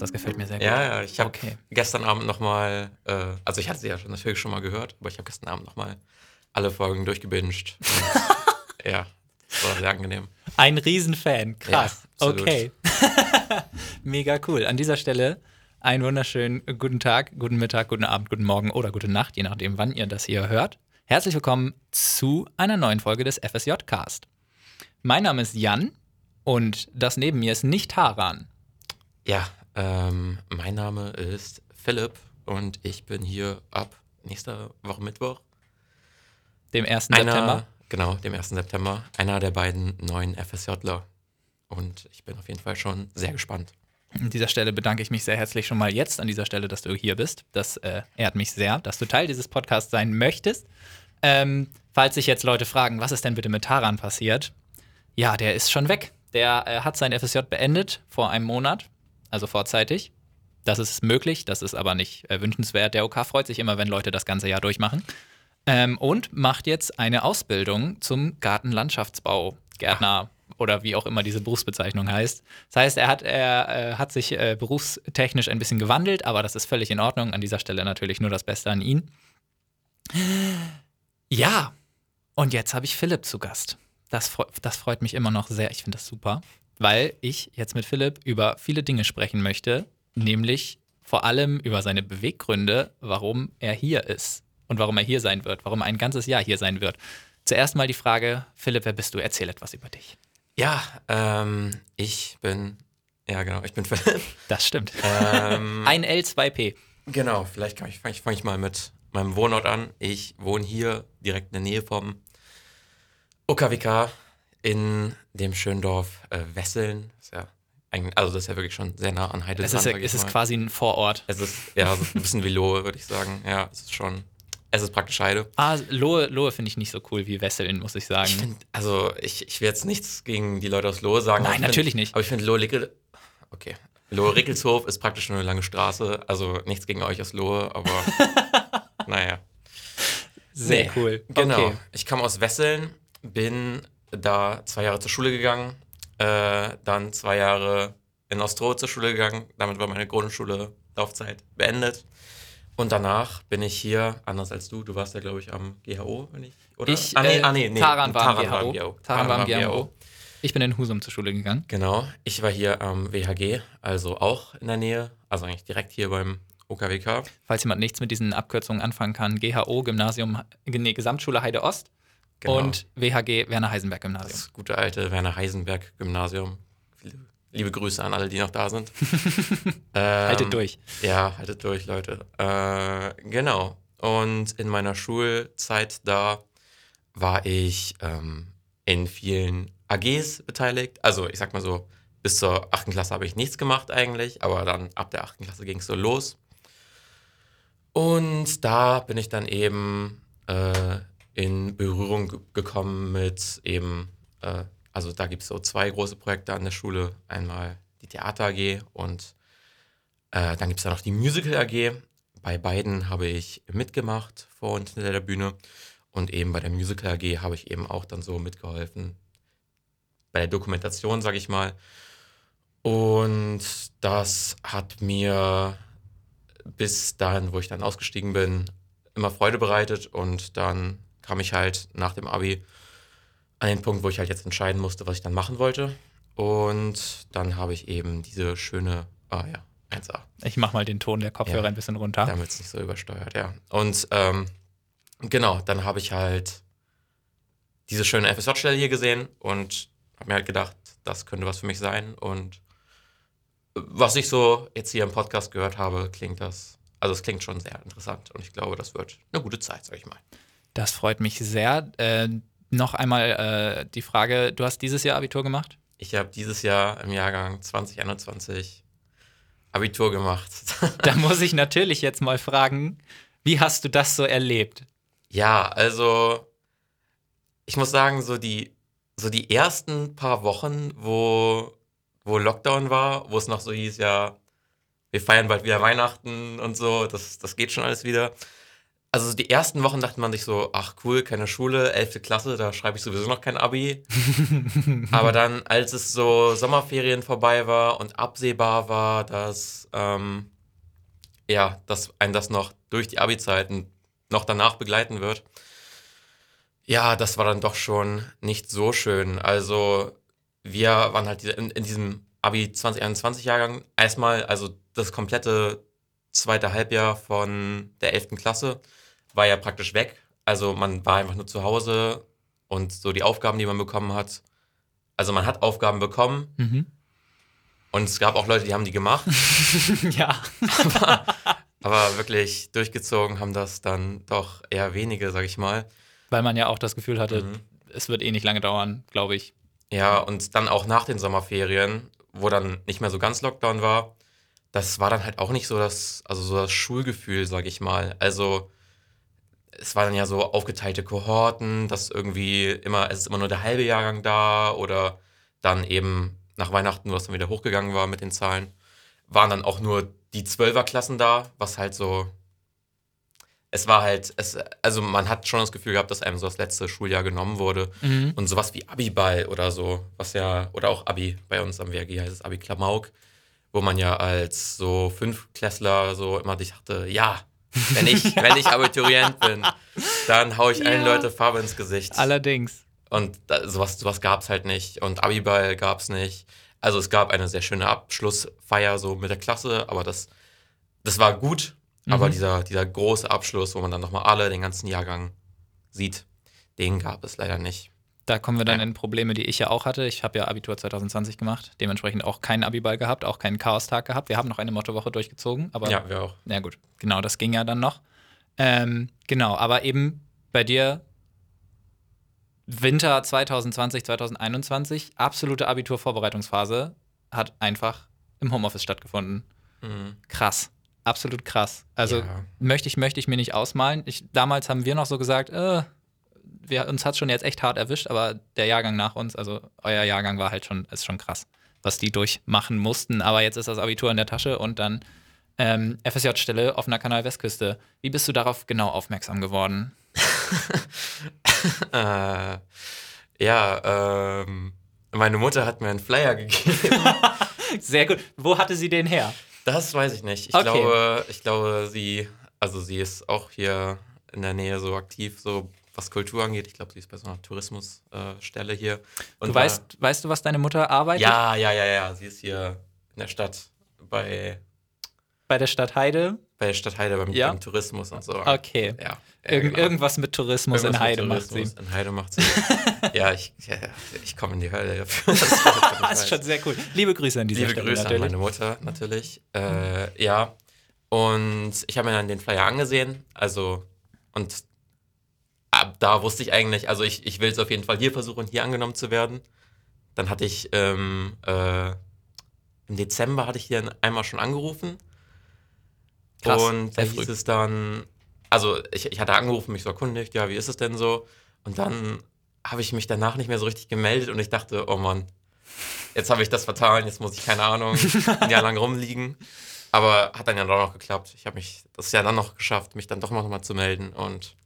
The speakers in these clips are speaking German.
Das gefällt mir sehr gut. Ja, ja, ich habe Okay. gestern Abend nochmal, äh, also ich hatte sie ja schon, natürlich schon mal gehört, aber ich habe gestern Abend nochmal alle Folgen durchgebinged. Und, ja, war sehr angenehm. Ein Riesenfan. Krass. Ja, okay. Mega cool. An dieser Stelle einen wunderschönen guten Tag, guten Mittag, guten Abend, guten Morgen oder gute Nacht, je nachdem, wann ihr das hier hört. Herzlich willkommen zu einer neuen Folge des FSJ-Cast. Mein Name ist Jan und das neben mir ist nicht Haran. Ja, ähm, mein Name ist Philipp und ich bin hier ab nächster Woche Mittwoch. Dem 1. Einer, September. Genau, dem 1. September. Einer der beiden neuen FSJler. Und ich bin auf jeden Fall schon sehr gespannt. An dieser Stelle bedanke ich mich sehr herzlich schon mal jetzt an dieser Stelle, dass du hier bist. Das äh, ehrt mich sehr, dass du Teil dieses Podcasts sein möchtest. Ähm, falls sich jetzt Leute fragen, was ist denn bitte mit Taran passiert? Ja, der ist schon weg. Der äh, hat sein FSJ beendet vor einem Monat, also vorzeitig. Das ist möglich, das ist aber nicht äh, wünschenswert. Der OK freut sich immer, wenn Leute das ganze Jahr durchmachen. Ähm, und macht jetzt eine Ausbildung zum Gartenlandschaftsbau, Gärtner oder wie auch immer diese Berufsbezeichnung heißt. Das heißt, er hat, er, äh, hat sich äh, berufstechnisch ein bisschen gewandelt, aber das ist völlig in Ordnung. An dieser Stelle natürlich nur das Beste an ihn. Ja, und jetzt habe ich Philipp zu Gast. Das, das freut mich immer noch sehr. Ich finde das super, weil ich jetzt mit Philipp über viele Dinge sprechen möchte, nämlich vor allem über seine Beweggründe, warum er hier ist und warum er hier sein wird, warum er ein ganzes Jahr hier sein wird. Zuerst mal die Frage, Philipp, wer bist du? Erzähl etwas über dich. Ja, ähm, ich bin, ja genau, ich bin Philipp. Das stimmt. ähm, Ein L2P. Genau, vielleicht fange ich, fang ich, fang ich mal mit meinem Wohnort an. Ich wohne hier direkt in der Nähe vom OKWK in dem schönen Dorf äh, Wesseln. Ist ja also das ist ja wirklich schon sehr nah an Es Heidelberg. ist, es ist quasi ein Vorort. Es ist ja so ein bisschen wie Lohe, würde ich sagen. Ja, es ist schon, es ist praktisch Heide. Ah, Lohe, Lohe finde ich nicht so cool wie Wesseln, muss ich sagen. Ich finde, also ich, ich will jetzt nichts gegen die Leute aus Lohe sagen. Nein, natürlich find, nicht. Aber ich finde Lohe Lickel, okay. Lohe Rickelshof ist praktisch nur eine lange Straße. Also nichts gegen euch aus Lohe, aber naja. Sehr Nee, cool. Genau. Okay. Ich komme aus Wesseln, bin da zwei Jahre zur Schule gegangen, äh, dann zwei Jahre in Ostroh zur Schule gegangen. Damit war meine Grundschule Laufzeit beendet. Und danach bin ich hier, anders als du, du warst ja, glaube ich, am GHO, wenn ich, oder? Ich, ah, nee, äh, ah, nee, nee. Taran war am Taran GHO. Taran war am GHO. Ich bin in Husum zur Schule gegangen. Genau. Ich war hier am WHG, also auch in der Nähe, also eigentlich direkt hier beim OKWK. Falls jemand nichts mit diesen Abkürzungen anfangen kann, GHO, Gymnasium, nee, Gesamtschule Heide Ost Genau. und WHG, Werner Heisenberg Gymnasium. Das gute alte Werner Heisenberg Gymnasium. Liebe Grüße an alle, die noch da sind. ähm, Haltet durch. Ja, haltet durch, Leute. Äh, genau. Und in meiner Schulzeit da war ich ähm, in vielen AGs beteiligt. Also ich sag mal so, bis zur 8. Klasse habe ich nichts gemacht eigentlich, aber dann ab der 8. Klasse ging es so los. Und da bin ich dann eben äh, in Berührung ge- gekommen mit eben, äh, also da gibt es so zwei große Projekte an der Schule. Einmal die Theater AG und äh, dann gibt es da noch die Musical AG. Bei beiden habe ich mitgemacht vor und hinter der Bühne. Und eben bei der Musical AG habe ich eben auch dann so mitgeholfen. Bei der Dokumentation, sage ich mal. Und das hat mir bis dahin, wo ich dann ausgestiegen bin, immer Freude bereitet. Und dann kam ich halt nach dem Abi an den Punkt, wo ich halt jetzt entscheiden musste, was ich dann machen wollte. Und dann habe ich eben diese schöne, ah ja, 1A, Ich mach mal den Ton der Kopfhörer Ja. ein bisschen runter. damit es nicht so übersteuert, ja. Und ähm, genau, dann habe ich halt diese schöne FSJ-Stelle hier gesehen und habe mir halt gedacht, das könnte was für mich sein. Und was ich so jetzt hier im Podcast gehört habe, klingt das, also es klingt schon sehr interessant und ich glaube, das wird eine gute Zeit, sag ich mal. Das freut mich sehr. Äh, noch einmal äh, die Frage, du hast dieses Jahr Abitur gemacht? Ich habe dieses Jahr im Jahrgang 2021 Abitur gemacht. Da muss ich natürlich jetzt mal fragen, wie hast du das so erlebt? Ja, also ich muss sagen, so die, so die ersten paar Wochen, wo, wo Lockdown war, wo es noch so hieß, ja, wir feiern bald wieder Weihnachten und so, das, das geht schon alles wieder. Also die ersten Wochen dachte man sich so, ach cool, keine Schule, 11. Klasse, da schreibe ich sowieso noch kein Abi. Aber dann, als es so Sommerferien vorbei war und absehbar war, dass, ähm, ja, dass ein das noch durch die Abi-Zeiten noch danach begleiten wird, ja, das war dann doch schon nicht so schön. Also wir waren halt in, in diesem Abi 2021-Jahrgang erstmal, also das komplette zweite Halbjahr von der 11. Klasse war ja praktisch weg. Also man war einfach nur zu Hause und so die Aufgaben, die man bekommen hat. Also man hat Aufgaben bekommen Mhm. und es gab auch Leute, die haben die gemacht. ja. aber, aber wirklich durchgezogen haben das dann doch eher wenige, sag ich mal. Weil man ja auch das Gefühl hatte, Mhm. es wird eh nicht lange dauern, glaube ich. Ja, und dann auch nach den Sommerferien, wo dann nicht mehr so ganz Lockdown war, das war dann halt auch nicht so das, also so das Schulgefühl, sag ich mal. Also es waren ja so aufgeteilte Kohorten, dass irgendwie immer, es ist immer nur der halbe Jahrgang da oder dann eben nach Weihnachten, wo es dann wieder hochgegangen war mit den Zahlen, waren dann auch nur die Zwölferklassen da, was halt so, es war halt, es, also man hat schon das Gefühl gehabt, dass einem so das letzte Schuljahr genommen wurde. Mhm. Und sowas wie Abiball oder so, was ja, oder auch Abi, bei uns am WRG heißt es Abi Klamauk, wo man ja als so Fünfklässler so immer dich dachte, ja, wenn ich, wenn ich Abiturient bin, dann hau ich allen Ja. Leute Farbe ins Gesicht. Allerdings. Und da, sowas, sowas gab es halt nicht. Und Abiball gab es nicht. Also es gab eine sehr schöne Abschlussfeier so mit der Klasse, aber das, das war gut. Aber Mhm. dieser, dieser große Abschluss, wo man dann nochmal alle, den ganzen Jahrgang sieht, den gab es leider nicht. Da kommen wir dann Ja. in Probleme, die ich ja auch hatte. Ich habe ja Abitur 2020 gemacht, dementsprechend auch keinen Abiball gehabt, auch keinen Chaostag gehabt. Wir haben noch eine Mottowoche durchgezogen, aber Ja, wir auch. ja gut, genau, das ging ja dann noch. Ähm, genau, aber eben bei dir Winter 2020, 2021, absolute Abiturvorbereitungsphase hat einfach im Homeoffice stattgefunden. Mhm. Krass. Absolut krass. Also Ja. möchte ich, möchte ich mir nicht ausmalen. Ich, damals haben wir noch so gesagt, äh, wir, uns hat schon jetzt echt hart erwischt, aber der Jahrgang nach uns, also euer Jahrgang war halt schon, ist schon krass, was die durchmachen mussten. Aber jetzt ist das Abitur in der Tasche und dann ähm, FSJ-Stelle offener Kanal Westküste. Wie bist du darauf genau aufmerksam geworden? Äh, ja, ähm, meine Mutter hat mir einen Flyer gegeben. Sehr gut. Wo hatte sie den her? Das weiß ich nicht. Ich Okay. glaube, ich glaube, sie, also sie ist auch hier in der Nähe so aktiv, so was Kultur angeht. Ich glaube, sie ist bei so einer Tourismusstelle äh, hier. Und Du war- weißt, weißt du, was deine Mutter arbeitet? Ja, ja, ja, ja. Sie ist hier in der Stadt bei, Bei der Stadt Heide? bei der Stadt Heide beim, Ja. beim Tourismus und so. Okay. Ja. ja Irgend, genau. Irgendwas mit Tourismus Irgendwas in Heide mit macht sie. Tourismus In Heide macht sie. ja, ich, ja, ich komme in die Hölle dafür. Das ist wirklich Das ist schon sehr cool. Liebe Grüße an dieser Liebe Stelle Grüße natürlich. an meine Mutter natürlich. Äh, ja. Und ich habe mir dann den Flyer angesehen. Also, und ab da wusste ich eigentlich, also ich, ich will es auf jeden Fall hier versuchen, hier angenommen zu werden. Dann hatte ich ähm, äh, im Dezember hatte ich hier einmal schon angerufen. Krass, und da hieß es dann, also ich, ich hatte angerufen, mich so erkundigt, ja, wie ist es denn so? Und dann habe ich mich danach nicht mehr so richtig gemeldet und ich dachte, oh Mann, jetzt habe ich das vertan, jetzt muss ich, keine Ahnung, ein Jahr lang rumliegen. Aber hat dann ja doch noch geklappt. Ich habe mich das Jahr dann noch geschafft, mich dann doch noch mal zu melden. Und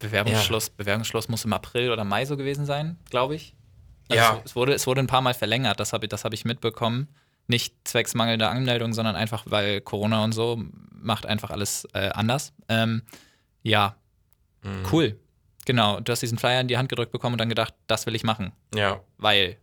Bewerbungsschluss, Bewerbungsschluss muss im April oder Mai so gewesen sein, glaube ich. Ja. Es, es, wurde, es wurde ein paar Mal verlängert, das habe ich, das hab ich mitbekommen. Nicht zwecks mangelnder Anmeldung, sondern einfach, weil Corona und so macht einfach alles äh, anders. Ähm, ja, mh, cool. Genau, du hast diesen Flyer in die Hand gedrückt bekommen und dann gedacht, das will ich machen. Ja, Weil.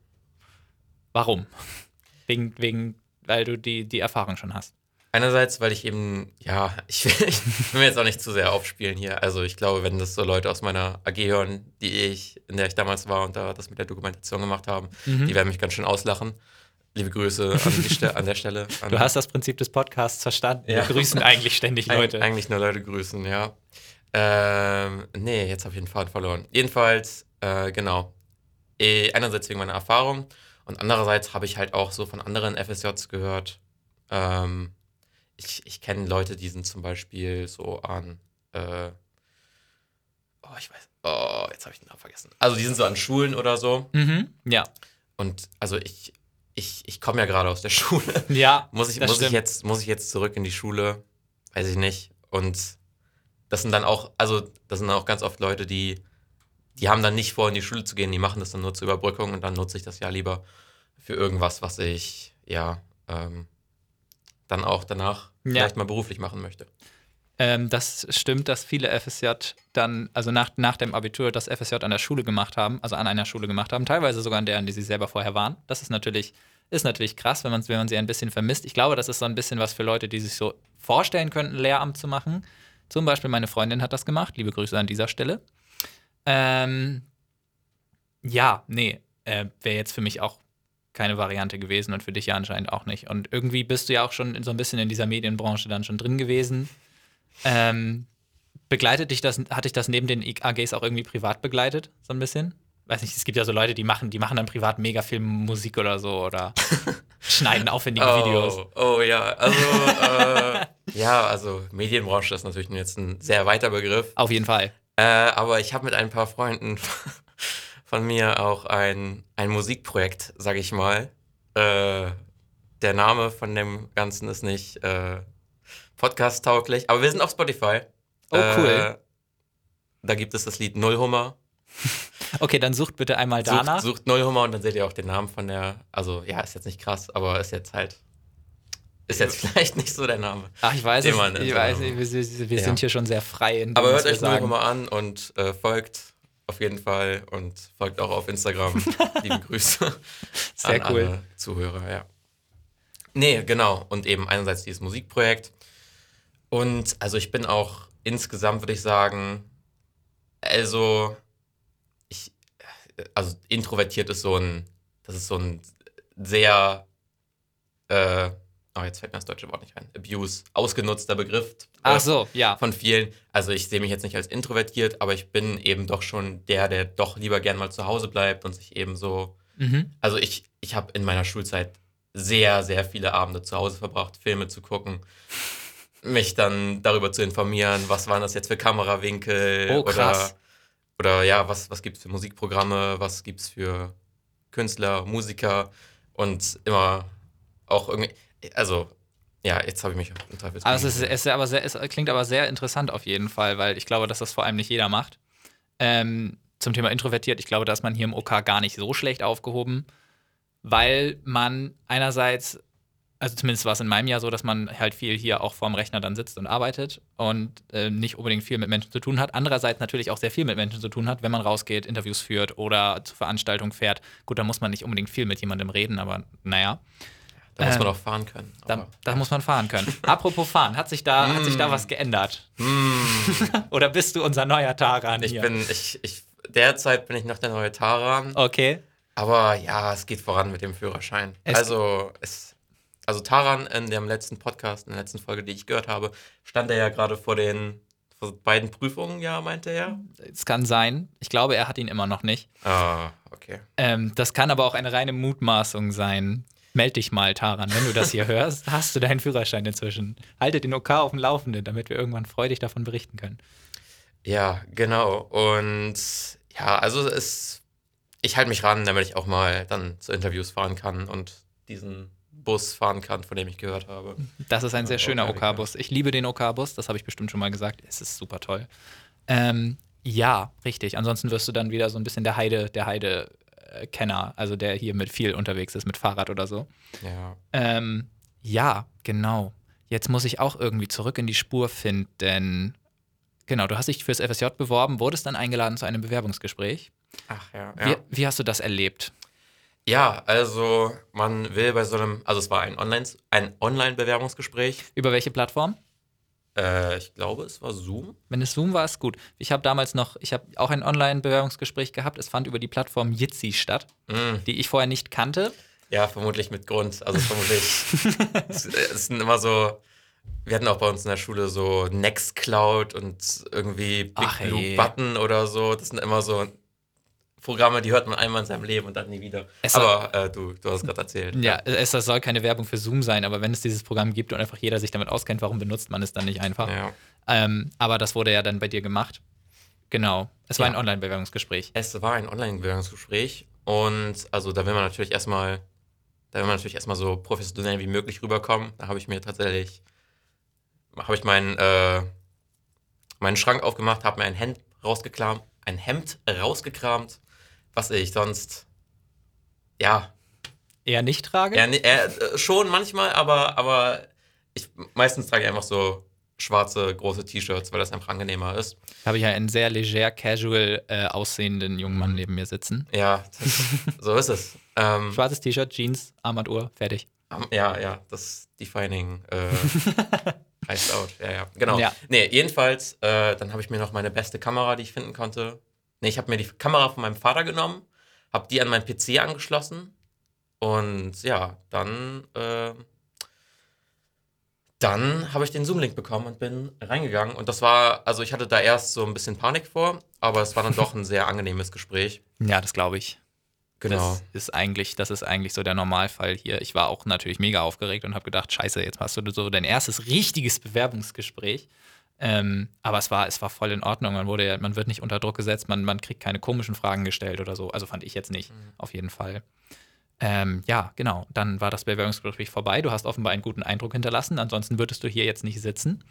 Warum? wegen, wegen, weil du die, die Erfahrung schon hast. Einerseits, weil ich eben, ja, ich will, ich will mir jetzt auch nicht zu sehr aufspielen hier. Also ich glaube, wenn das so Leute aus meiner AG hören, die ich, in der ich damals war und da das mit der Dokumentation gemacht haben, Mhm. die werden mich ganz schön auslachen. Liebe Grüße an, Ste an der Stelle. An, Du hast das Prinzip des Podcasts verstanden. Ja. Wir grüßen eigentlich ständig Eig- Leute. Eigentlich nur Leute grüßen, ja. Ähm, nee, jetzt habe ich den Faden verloren. Jedenfalls, äh, genau. Eh, einerseits wegen meiner Erfahrung und andererseits habe ich halt auch so von anderen FSJs gehört. Ähm, ich ich kenne Leute, die sind zum Beispiel so an. Äh, oh, ich weiß. Oh, jetzt habe ich den Namen vergessen. Also, die sind so an Schulen oder so. Mhm. Ja. Und also, ich, ich, ich komme ja gerade aus der Schule. Ja. Muss ich, muss, ich jetzt, muss ich jetzt zurück in die Schule? Weiß ich nicht. Und das sind dann auch, also das sind auch ganz oft Leute, die, die haben dann nicht vor, in die Schule zu gehen, die machen das dann nur zur Überbrückung und dann nutze ich das ja lieber für irgendwas, was ich, ja, ähm, dann auch danach Ja. vielleicht mal beruflich machen möchte. Ähm, das stimmt, dass viele FSJ dann, also nach, nach dem Abitur, das FSJ an der Schule gemacht haben, also an einer Schule gemacht haben, teilweise sogar an der, an die sie selber vorher waren. Das ist natürlich, ist natürlich krass, wenn man, wenn man sie ein bisschen vermisst. Ich glaube, das ist so ein bisschen was für Leute, die sich so vorstellen könnten, Lehramt zu machen. Zum Beispiel meine Freundin hat das gemacht. Liebe Grüße an dieser Stelle. Ähm, ja, nee, äh, wäre jetzt für mich auch keine Variante gewesen und für dich ja anscheinend auch nicht. Und irgendwie bist du ja auch schon in so ein bisschen in dieser Medienbranche dann schon drin gewesen. Ähm, begleitet dich das, hat dich das neben den AGs auch irgendwie privat begleitet, so ein bisschen? Weiß nicht, es gibt ja so Leute, die machen, die machen dann privat mega viel Musik oder so oder schneiden aufwendige Videos. Oh, oh ja, also äh, ja, also Medienbranche ist natürlich jetzt ein sehr weiter Begriff. Auf jeden Fall. Äh, aber ich habe mit ein paar Freunden von mir auch ein, ein Musikprojekt, sag ich mal. Äh, der Name von dem Ganzen ist nicht äh, podcast-tauglich, aber wir sind auf Spotify. Oh, cool. Äh, da gibt es das Lied Nullhummer. Okay, dann sucht bitte einmal danach. Sucht, sucht Nullhummer und dann seht ihr auch den Namen von der. Also, ja, ist jetzt nicht krass, aber ist jetzt halt. Ist jetzt vielleicht nicht so der Name. Ach, ich weiß es. Ich weiß wir, wir, Ja. sind hier schon sehr frei in dem, Aber hört euch sagen. Nullhummer an und äh, folgt auf jeden Fall und folgt auch auf Instagram. Liebe Grüße Sehr an cool. alle Zuhörer, ja. Nee, genau. Und eben einerseits dieses Musikprojekt. Und also ich bin auch insgesamt, würde ich sagen, also ich, also introvertiert ist so ein, das ist so ein sehr, äh, oh, jetzt fällt mir das deutsche Wort nicht rein, Abuse, ausgenutzter Begriff. Ach so, ja. von vielen. Also ich sehe mich jetzt nicht als introvertiert, aber ich bin eben doch schon der, der doch lieber gern mal zu Hause bleibt und sich eben so. Mhm. Also ich, ich habe in meiner Schulzeit sehr, sehr viele Abende zu Hause verbracht, Filme zu gucken, mich dann darüber zu informieren, was waren das jetzt für Kamerawinkel Oh, krass. oder, oder ja, was, was gibt es für Musikprogramme, was gibt es für Künstler, Musiker und immer auch irgendwie, also ja, jetzt habe ich mich im Teufelsgrund Also es, ist, es, ist aber sehr, es klingt aber sehr interessant auf jeden Fall, weil ich glaube, dass das vor allem nicht jeder macht. Ähm, zum Thema introvertiert, ich glaube, da ist man hier im OK gar nicht so schlecht aufgehoben, weil man einerseits, also zumindest war es in meinem Jahr so, dass man halt viel hier auch vorm Rechner dann sitzt und arbeitet und äh, nicht unbedingt viel mit Menschen zu tun hat. Andererseits natürlich auch sehr viel mit Menschen zu tun hat, wenn man rausgeht, Interviews führt oder zur Veranstaltung fährt. Gut, da muss man nicht unbedingt viel mit jemandem reden, aber naja. Da muss man Ähm, auch fahren können. Da, da muss man fahren können. Apropos fahren, hat sich da, hat sich da was geändert? Oder bist du unser neuer Taran Ich hier? bin, ich, ich, derzeit bin ich noch der neue Taran. okay. Aber ja, es geht voran mit dem Führerschein. Es- also, es, also Taran in dem letzten Podcast, in der letzten Folge, die ich gehört habe, stand er ja gerade vor den vor beiden Prüfungen, ja, meinte er. Es kann sein. Ich glaube, er hat ihn immer noch nicht. Ah, okay. Ähm, das kann aber auch eine reine Mutmaßung sein. Meld dich mal, Taran, wenn du das hier hörst. Hast du deinen Führerschein inzwischen? Halte den OK auf dem Laufenden, damit wir irgendwann freudig davon berichten können. Ja, genau. Und ja, also es, ich halte mich ran, damit ich auch mal dann zu Interviews fahren kann und diesen Bus fahren kann, von dem ich gehört habe. Das ist ein sehr schöner OK-Bus. Ich liebe den OK-Bus, das habe ich bestimmt schon mal gesagt. Es ist super toll. Ähm, ja, richtig. Ansonsten wirst du dann wieder so ein bisschen der Heide, der Heide-Kenner, also der hier mit viel unterwegs ist, mit Fahrrad oder so. Ja. Ähm, ja, genau. Jetzt muss ich auch irgendwie zurück in die Spur finden. Genau, du hast dich fürs FSJ beworben, wurdest dann eingeladen zu einem Bewerbungsgespräch. Ach ja. Wie, ja. wie hast du das erlebt? Ja, also man will bei so einem, also es war ein Online, ein Online-Bewerbungsgespräch. Über welche Plattform? Äh, ich glaube, es war Zoom. Wenn es Zoom war, ist gut. Ich habe damals noch, ich habe auch ein Online-Bewerbungsgespräch gehabt. Es fand über die Plattform Jitsi statt, Mm, die ich vorher nicht kannte. ja, vermutlich mit Grund. Also vermutlich. es, es sind immer so. Wir hatten auch bei uns in der Schule so Nextcloud und irgendwie Big Ach, Blue ey. Button oder so. Das sind immer so Programme, die hört man einmal in seinem Leben und dann nie wieder. Es Aber äh, du, du hast gerade erzählt. Ja, es das soll keine Werbung für Zoom sein, aber wenn es dieses Programm gibt und einfach jeder sich damit auskennt, warum benutzt man es dann nicht einfach? ja. Ähm, aber das wurde ja dann bei dir gemacht. Genau. Es war Ja. ein Online-Bewerbungsgespräch. Es war ein Online-Bewerbungsgespräch und also da will man natürlich erstmal, da will man natürlich erstmal so professionell wie möglich rüberkommen. Da habe ich mir tatsächlich, habe ich mein, äh, meinen Schrank aufgemacht, habe mir ein Hemd rausgekramt, ein Hemd rausgekramt, was ich sonst, ja, Eher nicht trage? ja ne- äh, schon manchmal, aber, aber ich meistens trage ich einfach so schwarze, große T-Shirts, weil das einfach angenehmer ist. Habe ich ja einen sehr leger, casual äh, aussehenden jungen Mann neben mir sitzen. Ja, das, so ist es. Ähm, Schwarzes T-Shirt, Jeans, Armbanduhr, fertig. Ja, ja, das Defining äh, heißt out. Ja, ja, genau. Ja. Nee, jedenfalls, äh, dann habe ich mir noch meine beste Kamera, die ich finden konnte. Nee, ich habe mir die Kamera von meinem Vater genommen, habe die an meinen PC angeschlossen und ja, dann, äh, dann habe ich den Zoom-Link bekommen und bin reingegangen. Und das war, also ich hatte da erst so ein bisschen Panik vor, aber es war dann doch ein sehr angenehmes Gespräch. Ja, das glaube ich. Genau. Das ist eigentlich, das ist eigentlich so der Normalfall hier. Ich war auch natürlich mega aufgeregt und habe gedacht, scheiße, jetzt hast du so dein erstes richtiges Bewerbungsgespräch. Ähm, aber es war, es war voll in Ordnung. Man wurde ja, man wird nicht unter Druck gesetzt, man, man kriegt keine komischen Fragen gestellt oder so. Also fand ich jetzt nicht, auf jeden Fall. Ähm, ja, genau. Dann war das Bewerbungsgespräch vorbei. Du hast offenbar einen guten Eindruck hinterlassen. Ansonsten würdest du hier jetzt nicht sitzen.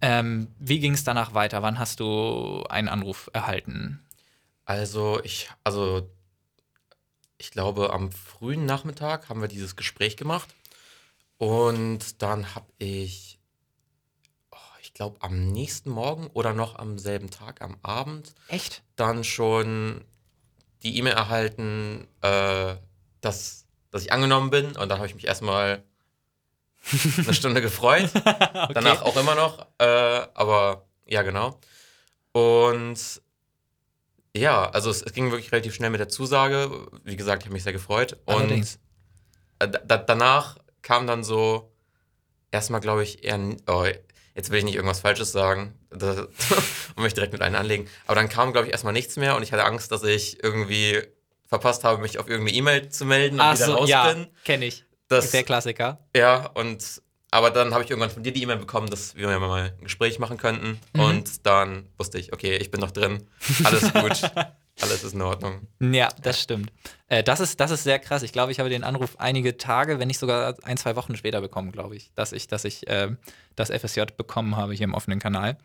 Ähm, wie ging es danach weiter? Wann hast du einen Anruf erhalten? Also ich, also ich glaube, am frühen Nachmittag haben wir dieses Gespräch gemacht. Und dann habe ich, ich glaube, am nächsten Morgen oder noch am selben Tag, am Abend, Echt? dann schon die E-Mail erhalten, äh, dass, dass ich angenommen bin. Und dann habe ich mich erstmal eine Stunde gefreut. Danach auch immer noch. Äh, aber ja, genau. Und ja, also es, es ging wirklich relativ schnell mit der Zusage. Wie gesagt, ich habe mich sehr gefreut. Allerdings. Und äh, da, danach kam dann so erstmal, glaube ich, eher. Oh, jetzt will ich nicht irgendwas Falsches sagen und möchte direkt mit einem anlegen. Aber dann kam, glaube ich, erstmal nichts mehr und ich hatte Angst, dass ich irgendwie verpasst habe, mich auf irgendeine E-Mail zu melden und Ach wieder so, raus ja, bin. kenne ich. Das, Der Klassiker. ja, und aber dann habe ich irgendwann von dir die E-Mail bekommen, dass wir mal ein Gespräch machen könnten. Mhm. Und dann wusste ich, okay, ich bin noch drin. Alles gut. Alles ist in Ordnung. Ja, das stimmt. Äh, das, ist, das ist sehr krass. Ich glaube, ich habe den Anruf einige Tage, wenn nicht sogar ein, zwei Wochen später bekommen, glaube ich, dass ich, dass ich ähm, das FSJ bekommen habe hier im offenen Kanal.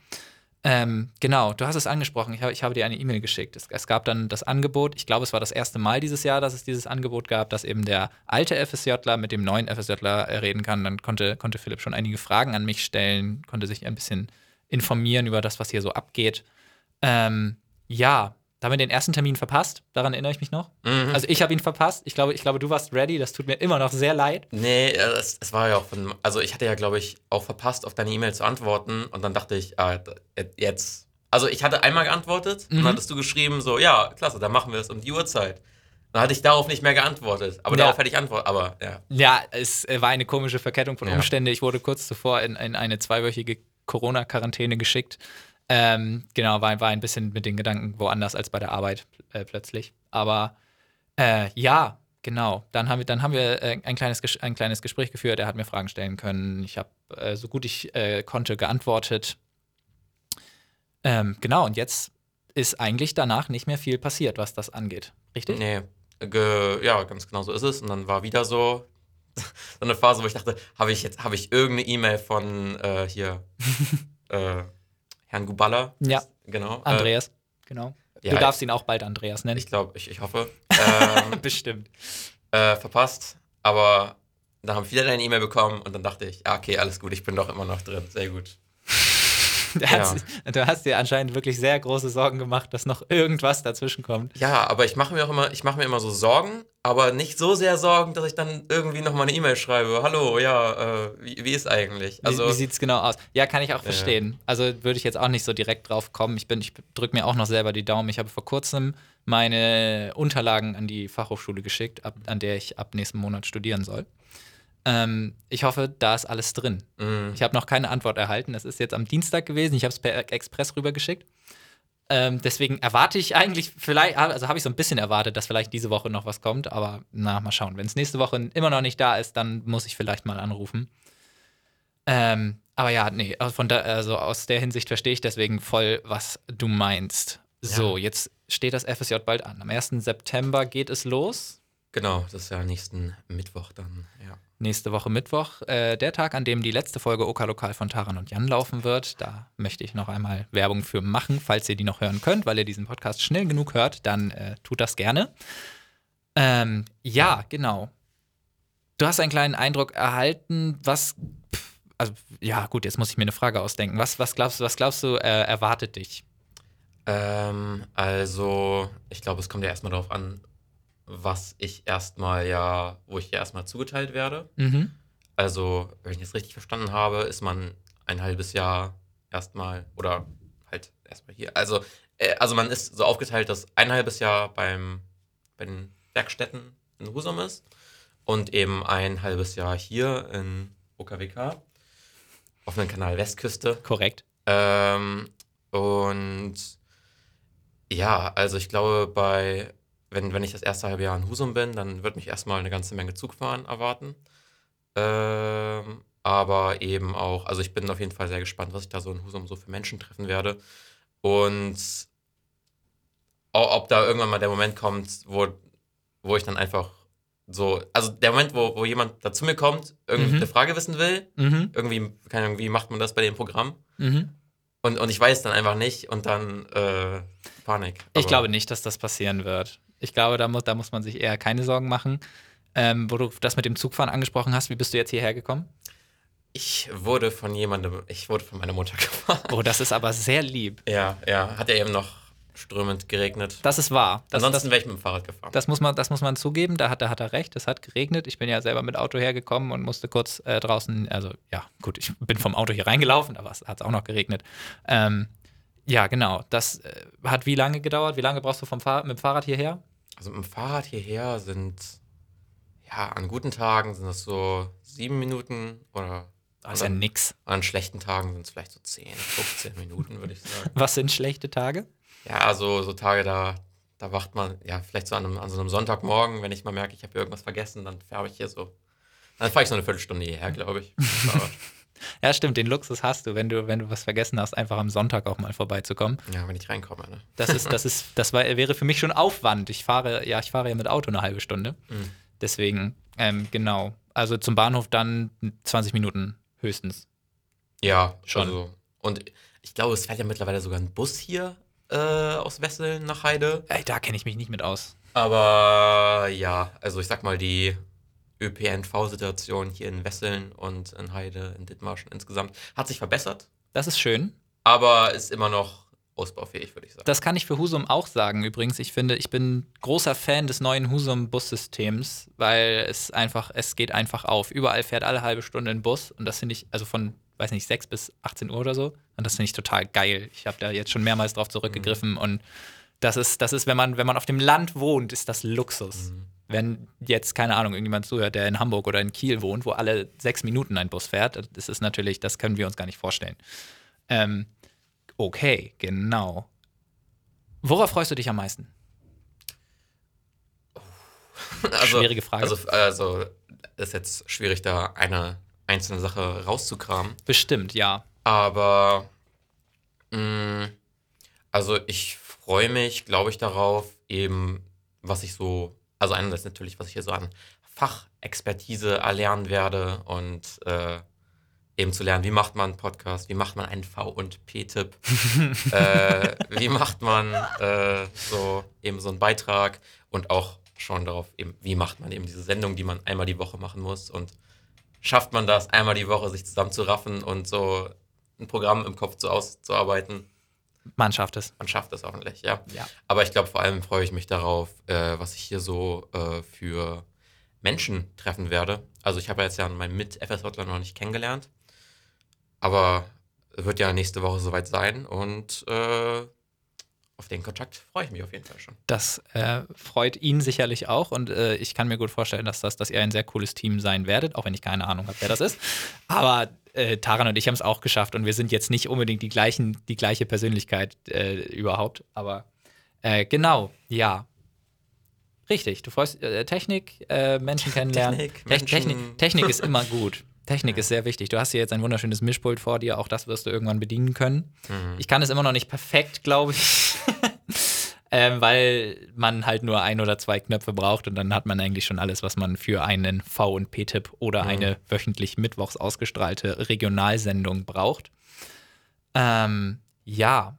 Ähm, genau, du hast es angesprochen. Ich habe, ich habe dir eine E-Mail geschickt. Es, es gab dann das Angebot. Ich glaube, es war das erste Mal dieses Jahr, dass es dieses Angebot gab, dass eben der alte FSJler mit dem neuen FSJler äh, reden kann. Dann konnte, konnte Philipp schon einige Fragen an mich stellen, konnte sich ein bisschen informieren über das, was hier so abgeht. Ähm, ja, da haben wir den ersten Termin verpasst. Daran erinnere ich mich noch. Mhm. Also ich habe ihn verpasst. Ich glaube, ich glaube, du warst ready. Das tut mir immer noch sehr leid. Nee, äh, es, es war ja auch von, also ich hatte ja, glaube ich, auch verpasst, auf deine E-Mail zu antworten. Und dann dachte ich, ah, d- jetzt. Also ich hatte einmal geantwortet und Mhm. dann hattest du geschrieben, so, ja, klasse, dann machen wir es um die Uhrzeit. Dann hatte ich darauf nicht mehr geantwortet. Aber Ja. darauf hätte ich antwortet. Aber ja. Ja, es äh, war eine komische Verkettung von Ja. Umständen. Ich wurde kurz zuvor in, in eine zweiwöchige Corona-Quarantäne geschickt. Ähm, genau, war, war ein bisschen mit den Gedanken woanders als bei der Arbeit äh, plötzlich. Aber äh, ja, genau. Dann haben wir, dann haben wir äh, ein, kleines, ein kleines Gespräch geführt. Er hat mir Fragen stellen können. Ich habe äh, so gut ich äh, konnte geantwortet. Ähm, genau, und jetzt ist eigentlich danach nicht mehr viel passiert, was das angeht. Richtig? Nee, ge, ja, ganz genau so ist es. Und dann war wieder so, so eine Phase, wo ich dachte, habe ich jetzt, habe ich irgendeine E-Mail von äh, hier äh, Herrn Guballa? Ja. Genau. Andreas, genau. ja, du darfst ihn auch bald Andreas Äh, nennen. ich glaube, ich, ich hoffe. Ähm, Bestimmt. äh, verpasst. Aber dann habe ich wieder deine E-Mail bekommen und dann dachte ich, ah, okay, alles gut, ich bin doch immer noch drin. Sehr gut. Hat- Du hast dir anscheinend wirklich sehr große Sorgen gemacht, dass noch irgendwas dazwischen kommt. Ja, aber ich mache mir auch immer, ich mache mir immer so Sorgen, aber nicht so sehr Sorgen, dass ich dann irgendwie nochmal eine E-Mail schreibe. Hallo, ja, äh, wie, wie ist eigentlich? Also, wie wie sieht es genau aus? Ja, kann ich auch verstehen. Also würde ich jetzt auch nicht so direkt drauf kommen. Ich, bin- ich drücke mir auch noch selber die Daumen. Ich habe vor kurzem meine Unterlagen an die Fachhochschule geschickt, ab, an der ich ab nächsten Monat studieren soll. Ähm, ich hoffe, da ist alles drin. mh, Ich habe noch keine Antwort erhalten. Es ist jetzt am Dienstag gewesen. Ich habe es per Express rübergeschickt. Ähm, deswegen erwarte ich eigentlich, vielleicht, also habe ich so ein bisschen erwartet, dass vielleicht diese Woche noch was kommt, aber na, mal schauen. Wenn es nächste Woche immer noch nicht da ist, dann muss ich vielleicht mal anrufen. Ähm, aber ja, nee, also von da, also aus der Hinsicht verstehe ich deswegen voll, was du meinst. So, jetzt steht das FSJ bald an. Am 1. September geht es los. genau, das ist ja nächsten Mittwoch dann, ja. Nächste Woche Mittwoch, äh, der Tag, an dem die letzte Folge Oka Lokal von Taran und Jan laufen wird. Da möchte ich noch einmal Werbung für machen, falls ihr die noch hören könnt, weil ihr diesen Podcast schnell genug hört, dann äh, tut das gerne. Ähm, ja, genau. Du hast einen kleinen Eindruck erhalten, was, also ja gut, jetzt muss ich mir eine Frage ausdenken. Was, was glaubst du, was glaubst du, äh, erwartet dich? Ähm, also, ich glaube, es kommt ja erstmal darauf an, was ich erstmal ja, wo ich ja erstmal zugeteilt werde. Mhm. Also, wenn ich es richtig verstanden habe, ist man ein halbes Jahr erstmal oder halt erstmal hier. Also, äh, also man ist so aufgeteilt, dass ein halbes Jahr beim, bei den Werkstätten in Husum ist und eben ein halbes Jahr hier in OKWK auf dem Kanal Westküste. Korrekt. Ähm, und ja, also ich glaube, bei, wenn, wenn ich das erste halbe Jahr in Husum bin, dann wird mich erstmal eine ganze Menge Zugfahren erwarten. Ähm, aber eben auch, also ich bin auf jeden Fall sehr gespannt, was ich da so in Husum so für Menschen treffen werde. Und ob da irgendwann mal der Moment kommt, wo, wo ich dann einfach so, also der Moment, wo, wo jemand da zu mir kommt, irgendwie Mhm. eine Frage wissen will, Mhm. irgendwie, keine Ahnung, wie macht man das bei dem Programm? Mhm. Und, und ich weiß dann einfach nicht und dann äh, Panik. Ich Aber glaube nicht, dass das passieren wird. Ich glaube, da muss, da muss man sich eher keine Sorgen machen. Ähm, wo du das mit dem Zugfahren angesprochen hast, wie bist du jetzt hierher gekommen? Ich wurde von jemandem, ich wurde von meiner Mutter gefahren. Oh, das ist aber sehr lieb. Ja, ja, hat ja eben noch strömend geregnet. Das ist wahr. Das, Ansonsten wäre ich mit dem Fahrrad gefahren. das, muss man, das muss man zugeben, da hat, da hat er recht. Es hat geregnet. Ich bin ja selber mit Auto hergekommen und musste kurz äh, draußen, also ja, gut, ich bin vom Auto hier reingelaufen, aber es hat auch noch geregnet. Ähm, ja, genau. Das äh, hat wie lange gedauert? Wie lange brauchst du vom Fahr mit dem Fahrrad hierher? Also mit dem Fahrrad hierher sind, ja, an guten Tagen sind das so sieben Minuten oder ist ja an, nix. an schlechten Tagen sind es vielleicht so 10, 15 Minuten, würde ich sagen. Was sind schlechte Tage? Ja, also so Tage, da, da wacht man, ja, vielleicht so an, einem, an so einem Sonntagmorgen, wenn ich mal merke, ich habe hier irgendwas vergessen, dann färbe ich hier so. Dann fahre ich so eine Viertelstunde hierher, glaube ich. Ja, stimmt, den Luxus hast du, wenn du, wenn du was vergessen hast, einfach am Sonntag auch mal vorbeizukommen. ja, wenn ich reinkomme, ne? Das ist, das ist, das war, wäre für mich schon Aufwand. Ich fahre, ja, ich fahre ja mit Auto eine halbe Stunde. Mhm. Deswegen, ähm, genau. Also zum Bahnhof dann 20 Minuten höchstens. Ja, Schon. Also, und ich glaube, es fährt ja mittlerweile sogar ein Bus hier äh, aus Wesseln nach Heide. Ey, da kenne ich mich nicht mit aus. Aber ja, also ich sag mal, die ÖPNV-Situation hier in Wesseln und in Heide, in Dithmarschen insgesamt hat sich verbessert, Das ist schön. aber ist immer noch ausbaufähig, würde ich sagen. Das kann ich für Husum auch sagen übrigens. Ich finde, ich bin großer Fan des neuen Husum-Bussystems, weil es einfach, es geht einfach auf. Überall fährt alle halbe Stunde ein Bus und das finde ich, also von, weiß nicht, 6 bis 18 Uhr oder so. Und das finde ich total geil. Ich habe da jetzt schon mehrmals drauf zurückgegriffen und das ist, das ist, wenn man, wenn man auf dem Land wohnt, ist das Luxus. Wenn jetzt, keine Ahnung, irgendjemand zuhört, der in Hamburg oder in Kiel wohnt, wo alle sechs Minuten ein Bus fährt, das ist natürlich, das können wir uns gar nicht vorstellen. Ähm, okay, genau. Worauf freust du dich am meisten? Schwierige Frage. Also, also ist jetzt schwierig, da eine einzelne Sache rauszukramen. Bestimmt, ja. Aber mh, also ich freue mich, glaube ich, darauf, eben, was ich so, also einerseits natürlich, was ich hier so an Fachexpertise erlernen werde und äh, eben zu lernen, wie macht man einen Podcast, wie macht man einen V- und P-Tipp, äh, wie macht man äh, so eben so einen Beitrag und auch schon darauf, eben, wie macht man eben diese Sendung, die man einmal die Woche machen muss und schafft man das, einmal die Woche sich zusammenzuraffen und so ein Programm im Kopf zu auszuarbeiten. Man schafft es. Man schafft das hoffentlich, ja. Ja. Aber ich glaube, vor allem freue ich mich darauf, äh, was ich hier so äh, für Menschen treffen werde. Also ich habe ja jetzt ja meinen Mit-FSJler noch nicht kennengelernt. Aber wird ja nächste Woche soweit sein und äh, auf den Kontakt freue ich mich auf jeden Fall schon. Das äh, freut ihn sicherlich auch und äh, ich kann mir gut vorstellen, dass, das, dass ihr ein sehr cooles Team sein werdet, auch wenn ich keine Ahnung habe, wer das ist. Aber äh, Taran und ich haben es auch geschafft und wir sind jetzt nicht unbedingt die, gleichen, die gleiche Persönlichkeit äh, überhaupt. Aber äh, genau, ja. Richtig, du freust äh, Technik, Menschen kennenlernen. Technik, Tech- Technik, Menschen. Technik ist immer gut. Technik ist sehr wichtig. Du hast hier jetzt ein wunderschönes Mischpult vor dir, auch das wirst du irgendwann bedienen können. Mhm. Ich kann es immer noch nicht perfekt, glaube ich. ähm, weil man halt nur ein oder zwei Knöpfe braucht und dann hat man eigentlich schon alles, was man für einen V- und P-Tipp oder Mhm. eine wöchentlich mittwochs ausgestrahlte Regionalsendung braucht. Ähm, ja.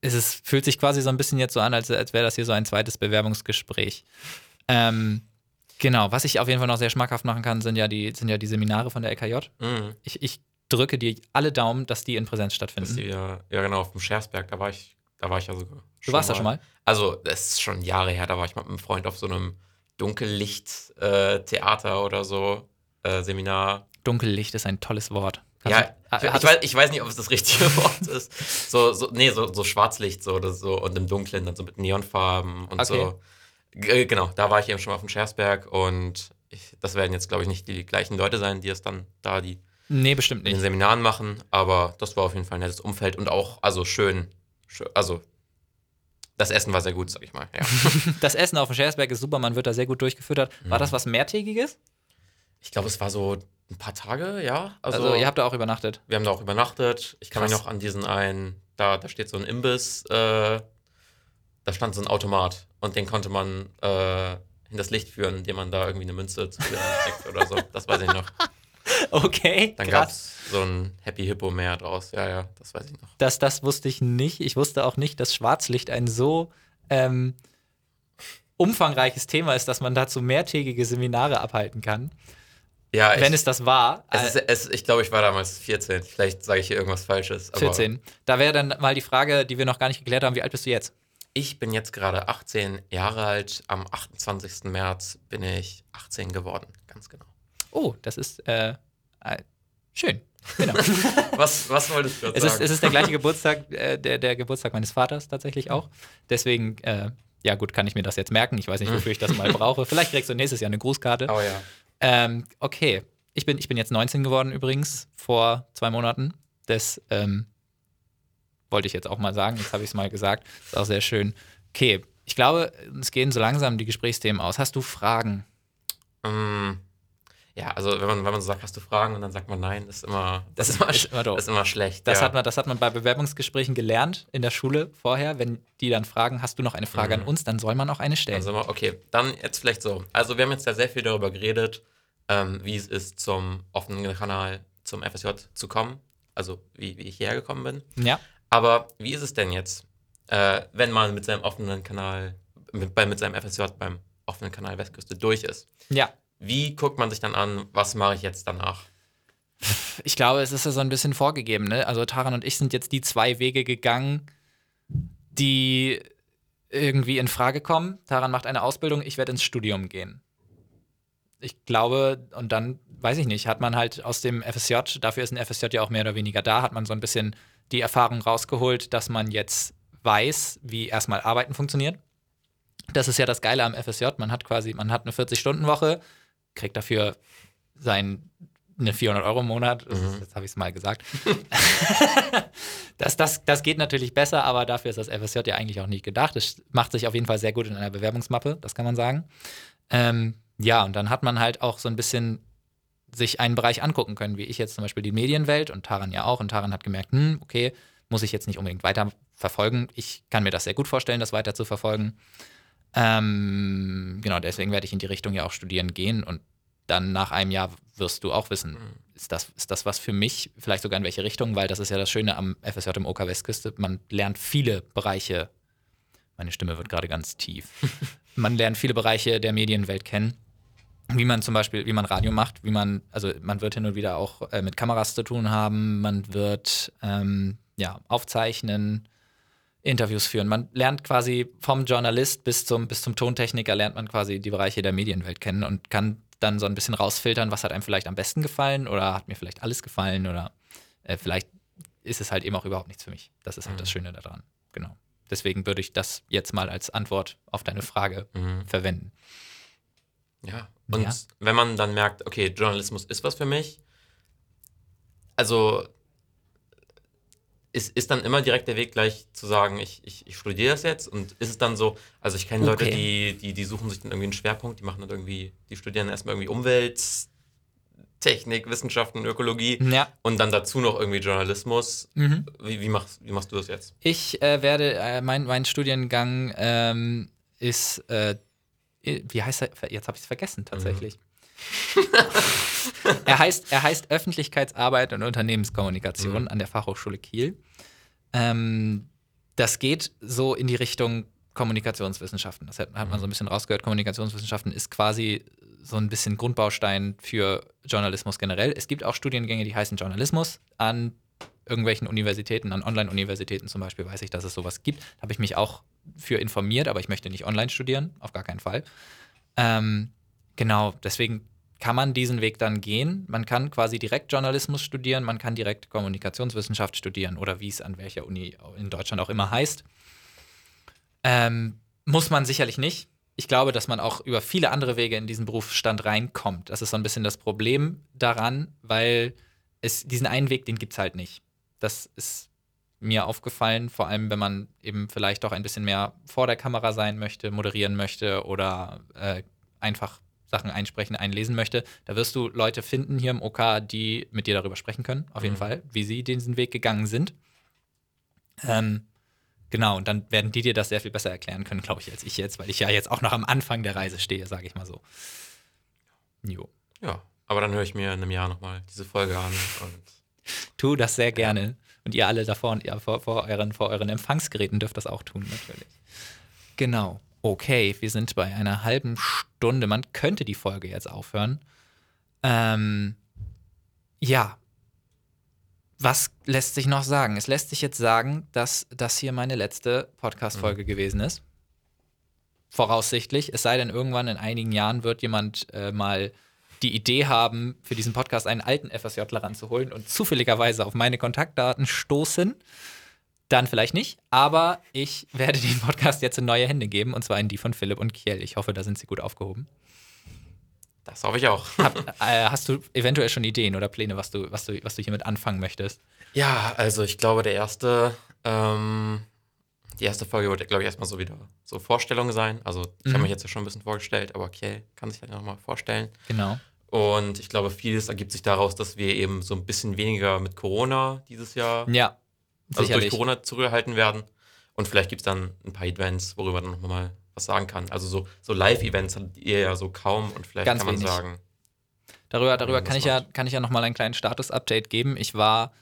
Es ist, fühlt sich quasi so ein bisschen jetzt so an, als, als wäre das hier so ein zweites Bewerbungsgespräch. Ähm, genau, was ich auf jeden Fall noch sehr schmackhaft machen kann, sind ja die, sind ja die Seminare von der LKJ. Mhm. Ich, ich drücke dir alle Daumen, dass die in Präsenz stattfinden. ist ja, ja, genau, auf dem Schersberg, da war ich, da war ich ja sogar. Du warst da schon mal? Also, das ist schon Jahre her, da war ich mit einem Freund auf so einem Dunkellicht-Theater oder so, äh, Seminar. Dunkellicht ist ein tolles Wort. Kannst Ja, du- ich, äh, ich, weiß, ich weiß nicht, ob es das richtige Wort ist. So, so, nee, so, so Schwarzlicht so oder so und im Dunklen dann so mit Neonfarben und Okay. so. G genau, da war ich eben schon mal auf dem Schersberg und ich, das werden jetzt, glaube ich, nicht die gleichen Leute sein, die es dann da die nee, bestimmt in den nicht. Seminaren machen, aber das war auf jeden Fall ein nettes Umfeld und auch, also schön, schön also das Essen war sehr gut, sag ich mal. Ja. Das Essen auf dem Schersberg ist super, man wird da sehr gut durchgefüttert. War Mhm. das was Mehrtägiges? Ich glaube, es war so ein paar Tage, ja. Also, Also, ihr habt da auch übernachtet. wir haben da auch übernachtet. Ich kann mich Krass. noch an diesen einen, da, da steht so ein Imbiss, äh, da stand so ein Automat und den konnte man äh, in das Licht führen, indem man da irgendwie eine Münze zu steckt oder so. Das weiß ich noch. Okay, Dann gab es so ein Happy Hippo mehr draus. Ja, ja, das weiß ich noch. Das, das wusste ich nicht. Ich wusste auch nicht, dass Schwarzlicht ein so ähm, umfangreiches Thema ist, dass man dazu mehrtägige Seminare abhalten kann. Ja, Wenn ich, es das war. es äh, ist, es, ich glaube, ich war damals 14. Vielleicht sage ich hier irgendwas Falsches. Aber 14. Da wäre dann mal die Frage, die wir noch gar nicht geklärt haben: Wie alt bist du jetzt? Ich bin jetzt gerade 18 Jahre alt. Am 28. März bin ich 18 geworden. Ganz genau. Oh, das ist äh, äh, schön. Genau. Was, was wolltest du es, ist, sagen? es ist der gleiche Geburtstag, äh, der, der Geburtstag meines Vaters tatsächlich auch. Deswegen, äh, ja gut, kann ich mir das jetzt merken. Ich weiß nicht, wofür ich das mal brauche. Vielleicht kriegst du nächstes Jahr eine Grußkarte. oh ja. Ähm, okay. Ich bin, ich bin jetzt 19 geworden übrigens, vor zwei Monaten. Das ähm, wollte ich jetzt auch mal sagen. Jetzt habe ich es mal gesagt. Ist auch sehr schön. Okay. Ich glaube, es gehen so langsam die Gesprächsthemen aus. Hast du Fragen? Ähm, ja, also wenn man, wenn man so sagt, hast du Fragen und dann sagt man nein, ist immer, das, ist, immer, ist immer doof. das ist immer schlecht. Das, ja. hat man, das hat man bei Bewerbungsgesprächen gelernt in der Schule vorher. Wenn die dann fragen, hast du noch eine Frage Mhm. an uns, dann soll man auch eine stellen. wir, okay, dann jetzt vielleicht so. Also wir haben jetzt ja sehr viel darüber geredet, ähm, wie es ist, zum offenen Kanal, zum FSJ zu kommen. Also wie, wie ich hierher gekommen bin. Ja. Aber wie ist es denn jetzt, äh, wenn man mit seinem offenen Kanal, mit, bei, mit seinem FSJ beim offenen Kanal Westküste durch ist? Ja. Wie guckt man sich dann an, was mache ich jetzt danach? Ich glaube, es ist ja so ein bisschen vorgegeben. Ne? Also Taran und ich sind jetzt die zwei Wege gegangen, die irgendwie in Frage kommen. Taran macht eine Ausbildung, ich werde ins Studium gehen. Ich glaube, und dann, weiß ich nicht, hat man halt aus dem FSJ, dafür ist ein FSJ ja auch mehr oder weniger da, hat man so ein bisschen die Erfahrung rausgeholt, dass man jetzt weiß, wie erstmal Arbeiten funktioniert. Das ist ja das Geile am FSJ. Man hat quasi, man hat eine 40-Stunden-Woche, kriegt dafür sein eine 400 Euro im Monat. Das Mhm. jetzt habe ich es mal gesagt. das, das, das geht natürlich besser, aber dafür ist das FSJ ja eigentlich auch nicht gedacht. Es macht sich auf jeden Fall sehr gut in einer Bewerbungsmappe, das kann man sagen. Ähm, ja, und dann hat man halt auch so ein bisschen sich einen Bereich angucken können, wie ich jetzt zum Beispiel die Medienwelt und Taran ja auch. Und Taran hat gemerkt, hm, okay, muss ich jetzt nicht unbedingt weiter verfolgen. Ich kann mir das sehr gut vorstellen, das weiter zu verfolgen. Ähm, genau, deswegen werde ich in die Richtung ja auch studieren gehen und dann nach einem Jahr wirst du auch wissen, ist das, ist das was für mich, vielleicht sogar in welche Richtung, weil das ist ja das Schöne am FSJ im OK Westküste, man lernt viele Bereiche, meine Stimme wird gerade ganz tief, man lernt viele Bereiche der Medienwelt kennen, wie man zum Beispiel, wie man Radio macht, wie man, also man wird hin und wieder auch äh, mit Kameras zu tun haben, man wird ähm, ja, aufzeichnen, Interviews führen. Man lernt quasi vom Journalist bis zum, bis zum Tontechniker lernt man quasi die Bereiche der Medienwelt kennen und kann dann so ein bisschen rausfiltern, was hat einem vielleicht am besten gefallen oder hat mir vielleicht alles gefallen oder äh, vielleicht ist es halt eben auch überhaupt nichts für mich. Das ist halt Mhm. das Schöne daran. Genau. Deswegen würde ich das jetzt mal als Antwort auf deine Frage Mhm. verwenden. Ja. Und Ja. wenn man dann merkt, okay, Journalismus ist was für mich, also ist, ist dann immer direkt der Weg gleich zu sagen, ich, ich, ich studiere das jetzt und ist es dann so, also ich kenne Leute, Okay. die, die, die suchen sich dann irgendwie einen Schwerpunkt, die machen dann irgendwie, die studieren erstmal irgendwie Umwelt, Technik, Wissenschaften, Ökologie Ja. und dann dazu noch irgendwie Journalismus. Mhm. Wie, wie, machst, wie machst du das jetzt? Ich äh, werde, äh, mein, mein Studiengang ähm, ist, äh, wie heißt er? Jetzt habe ich es vergessen tatsächlich. er, heißt, er heißt Öffentlichkeitsarbeit und Unternehmenskommunikation Mhm. an der Fachhochschule Kiel. Ähm, das geht so in die Richtung Kommunikationswissenschaften. Das hat, hat man so ein bisschen rausgehört. Kommunikationswissenschaften ist quasi so ein bisschen Grundbaustein für Journalismus generell. Es gibt auch Studiengänge, die heißen Journalismus an irgendwelchen Universitäten, an Online-Universitäten zum Beispiel, weiß ich, dass es sowas gibt. Da habe ich mich auch für informiert, aber ich möchte nicht online studieren, auf gar keinen Fall. Ähm, genau, deswegen kann man diesen Weg dann gehen. Man kann quasi direkt Journalismus studieren, man kann direkt Kommunikationswissenschaft studieren oder wie es an welcher Uni in Deutschland auch immer heißt. Ähm, muss man sicherlich nicht. Ich glaube, dass man auch über viele andere Wege in diesen Berufsstand reinkommt. Das ist so ein bisschen das Problem daran, weil es diesen einen Weg, den gibt es halt nicht. Das ist mir aufgefallen, vor allem wenn man eben vielleicht doch ein bisschen mehr vor der Kamera sein möchte, moderieren möchte oder äh, einfach Sachen einsprechen, einlesen möchte. Da wirst du Leute finden hier im OK, die mit dir darüber sprechen können, auf jeden Mhm. Fall, wie sie diesen Weg gegangen sind. Ähm, genau, und dann werden die dir das sehr viel besser erklären können, glaube ich, als ich jetzt, weil ich ja jetzt auch noch am Anfang der Reise stehe, sage ich mal so. Jo. Ja, aber dann höre ich mir in einem Jahr nochmal diese Folge an und Tu das sehr gerne. Und ihr alle davor, ja, vor, vor, euren, vor euren Empfangsgeräten dürft das auch tun, natürlich. Genau. Okay, wir sind bei einer halben Stunde. Man könnte die Folge jetzt aufhören. Ähm, ja. Was lässt sich noch sagen? Es lässt sich jetzt sagen, dass das hier meine letzte Podcast-Folge gewesen ist. Voraussichtlich. Es sei denn, irgendwann in einigen Jahren wird jemand äh, mal die Idee haben, für diesen Podcast einen alten FSJler ranzuholen und zufälligerweise auf meine Kontaktdaten stoßen, dann vielleicht nicht. Aber ich werde den Podcast jetzt in neue Hände geben, und zwar in die von Philipp und Kiel. Ich hoffe, da sind sie gut aufgehoben. das hoffe ich auch. Hab, äh, hast du eventuell schon Ideen oder Pläne, was du, was du, was du hiermit anfangen möchtest? Ja, also ich glaube, der erste, ähm, die erste Folge wird, glaube ich, erstmal so wieder so Vorstellung sein. Also ich Mhm. habe mich jetzt ja schon ein bisschen vorgestellt, aber okay, kann sich halt nochmal vorstellen. Genau. Und ich glaube, vieles ergibt sich daraus, dass wir eben so ein bisschen weniger mit Corona dieses Jahr, Ja, also durch sicherlich. Corona zurückgehalten werden. Und vielleicht gibt es dann ein paar Events, worüber dann nochmal was sagen kann. Also so, so Live-Events habt ihr ja so kaum und vielleicht Ganz kann man wenig. sagen, Darüber, darüber kann ich ja, kann ich ja nochmal einen kleinen Status-Update geben. Ich war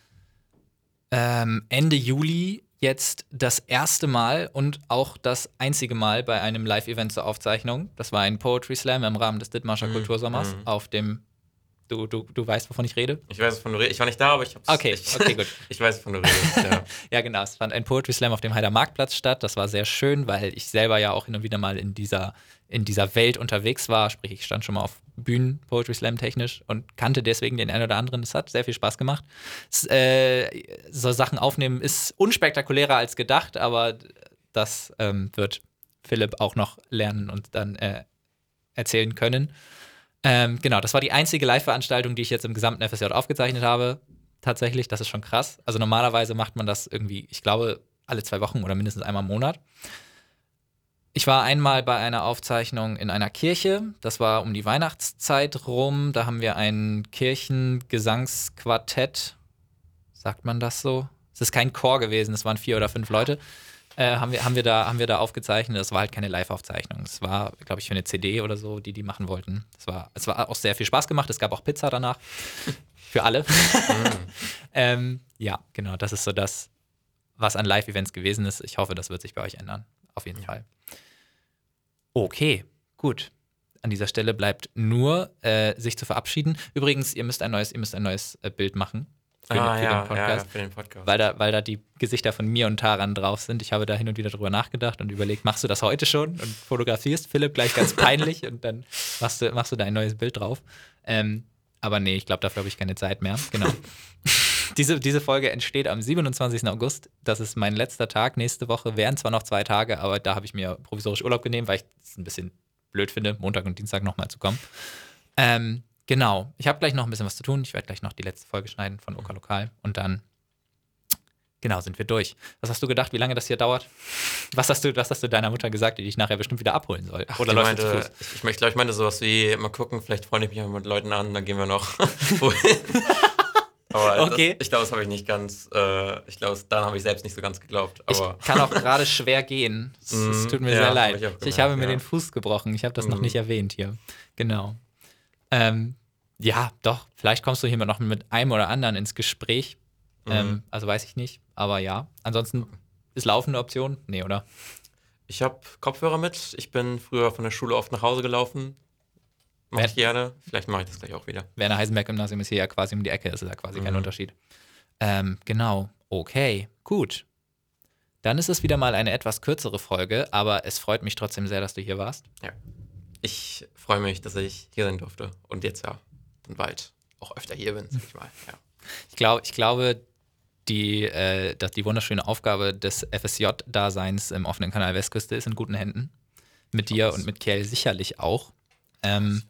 ähm, Ende Juli jetzt das erste Mal und auch das einzige Mal bei einem Live-Event zur Aufzeichnung. Das war ein Poetry Slam im Rahmen des Dithmarscher Mhm, Kultursommers mhm. auf dem. Du, du, du weißt, wovon ich rede? ich weiß, wovon du redest. Ich war nicht da, aber ich hab's. Okay, ich, okay, gut. ich weiß, wovon du redest, ja. Ja, genau. Es fand ein Poetry Slam auf dem Heider Marktplatz statt. Das war sehr schön, weil ich selber ja auch hin und wieder mal in dieser, in dieser Welt unterwegs war. Sprich, ich stand schon mal auf Bühnen Poetry Slam technisch und kannte deswegen den einen oder anderen. Es hat sehr viel Spaß gemacht. Es, äh, so Sachen aufnehmen ist unspektakulärer als gedacht, aber das ähm, wird Philipp auch noch lernen und dann äh, erzählen können. Ähm, genau, das war die einzige Live-Veranstaltung, die ich jetzt im gesamten FSJ aufgezeichnet habe. Tatsächlich, das ist schon krass. Also normalerweise macht man das irgendwie, ich glaube, alle zwei Wochen oder mindestens einmal im Monat. Ich war einmal bei einer Aufzeichnung in einer Kirche. Das war um die Weihnachtszeit rum. Da haben wir ein Kirchengesangsquartett. Sagt man das so? Es ist kein Chor gewesen, es waren vier oder fünf Leute. Äh, haben, wir, haben, wir da, haben wir da aufgezeichnet. Das war halt keine Live-Aufzeichnung. Es war, glaube ich, für eine CD oder so, die die machen wollten. Es war, es war auch sehr viel Spaß gemacht. Es gab auch Pizza danach. für alle. ähm, ja, genau. Das ist so das, was an Live-Events gewesen ist. Ich hoffe, das wird sich bei euch ändern. Auf jeden Fall. Okay, gut. An dieser Stelle bleibt nur, äh, sich zu verabschieden. Übrigens, ihr müsst ein neues, ihr müsst ein neues äh, Bild machen für, ah, für ja, den ja, Podcast ja, für den Podcast. weil da, weil da die Gesichter von mir und Taran drauf sind. Ich habe da hin und wieder drüber nachgedacht und überlegt, machst du das heute schon und fotografierst Philipp gleich ganz peinlich und dann machst du, machst du da ein neues Bild drauf. Ähm, aber nee, ich glaube, dafür habe ich keine Zeit mehr. Genau. diese, diese Folge entsteht am 27. August. Das ist mein letzter Tag. Nächste Woche wären zwar noch zwei Tage, aber da habe ich mir provisorisch Urlaub genommen, weil ich es ein bisschen blöd finde, Montag und Dienstag nochmal zu kommen. Ähm, genau. Ich habe gleich noch ein bisschen was zu tun. Ich werde gleich noch die letzte Folge schneiden von OK Lokal und dann Genau, sind wir durch. Was hast du gedacht, wie lange das hier dauert? Was hast du, was hast du deiner Mutter gesagt, die dich nachher bestimmt wieder abholen soll? Ach, Oder meinte, ich, ich, ich glaube, ich meinte sowas wie, mal gucken, vielleicht freunde ich mich mal mit Leuten an, dann gehen wir noch. Aber Okay. das, ich glaube, das habe ich nicht ganz, äh, ich glaube, daran habe ich selbst nicht so ganz geglaubt. Aber Ich kann auch gerade schwer gehen. Es, Mm, tut mir ja, sehr hab leid. ich auch Ich, gemerkt, habe mir ja. den Fuß gebrochen. Ich habe das noch Mm. nicht erwähnt hier. Genau. Ähm, ja, doch. Vielleicht kommst du hier noch mit einem oder anderen ins Gespräch. Ähm, Mhm. also weiß ich nicht. Aber ja. Ansonsten ist Laufen eine Option? Nee, oder? ich habe Kopfhörer mit. Ich bin früher von der Schule oft nach Hause gelaufen. Mache Wer- ich gerne. Vielleicht mache ich das gleich auch wieder. Werner Heisenberg Gymnasium ist hier ja quasi um die Ecke. Ist ja quasi kein Mhm. Unterschied. Ähm, genau. Okay. Gut. Dann ist es wieder mal eine etwas kürzere Folge, aber es freut mich trotzdem sehr, dass du hier warst. Ich freue mich, dass ich hier sein durfte und jetzt ja dann bald auch öfter hier bin, sag ich mal. Ja. Ich, glaub, ich glaube, die, äh, dass die wunderschöne Aufgabe des FSJ-Daseins im offenen Kanal Westküste ist in guten Händen. Mit dir und mit Kiel sicherlich auch. Ähm,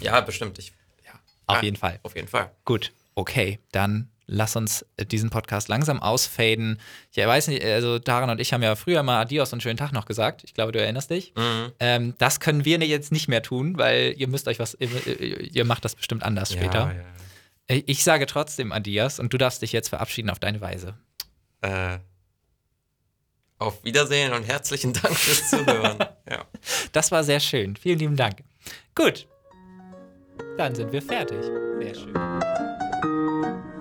ja, bestimmt. Ich, ja. auf Ja, jeden Fall. Auf jeden Fall. Gut, okay, dann lass uns äh, diesen Podcast langsam ausfaden. Ich weiß nicht, also Daran und ich haben ja früher mal Adios und schönen Tag noch gesagt. Ich glaube, du erinnerst dich. Mhm. Ähm, das können wir jetzt nicht mehr tun, weil ihr müsst euch was, ihr, ihr macht das bestimmt anders später. Ja, Äh, Ich sage trotzdem Adios und du darfst dich jetzt verabschieden auf deine Weise. ja. Äh, auf Wiedersehen und herzlichen Dank fürs Zuhören. ja. Das war sehr schön. Vielen lieben Dank. Gut. Dann sind wir fertig. Sehr schön.